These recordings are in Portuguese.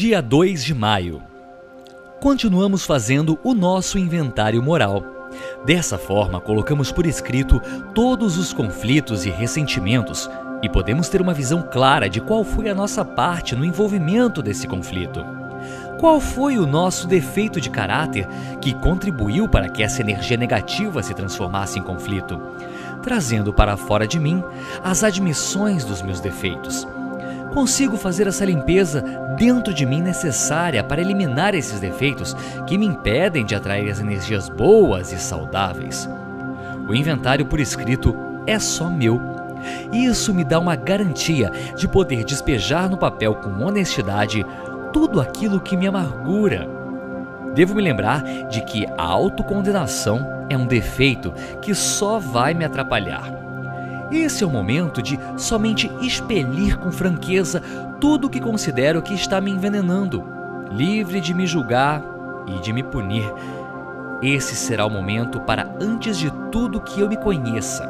Dia 2 de maio. Continuamos fazendo o nosso inventário moral. Dessa forma, colocamos por escrito todos os conflitos e ressentimentos e podemos ter uma visão clara de qual foi a nossa parte no envolvimento desse conflito. Qual foi o nosso defeito de caráter que contribuiu para que essa energia negativa se transformasse em conflito, trazendo para fora de mim as admissões dos meus defeitos? Consigo fazer essa limpeza dentro de mim necessária para eliminar esses defeitos que me impedem de atrair as energias boas e saudáveis. O inventário por escrito é só meu. Isso me dá uma garantia de poder despejar no papel com honestidade tudo aquilo que me amargura. Devo me lembrar de que a autocondenação é um defeito que só vai me atrapalhar. Esse é o momento de somente expelir com franqueza tudo o que considero que está me envenenando, livre de me julgar e de me punir. Esse será o momento para, antes de tudo, que eu me conheça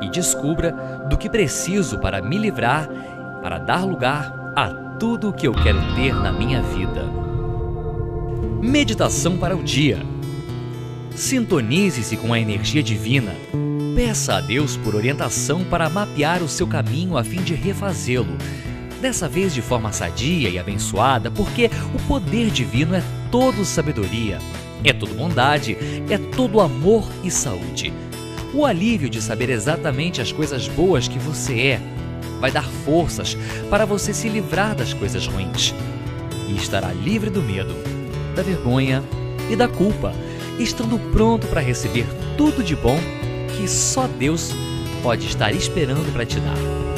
e descubra do que preciso para me livrar, para dar lugar a tudo o que eu quero ter na minha vida. Meditação para o dia. Sintonize-se com a energia divina. Peça a Deus por orientação para mapear o seu caminho a fim de refazê-lo. Dessa vez de forma sadia e abençoada, porque o poder divino é todo sabedoria, é todo bondade, é todo amor e saúde. O alívio de saber exatamente as coisas boas que você é vai dar forças para você se livrar das coisas ruins e estará livre do medo, da vergonha e da culpa, estando pronto para receber tudo de bom que só Deus pode estar esperando para te dar.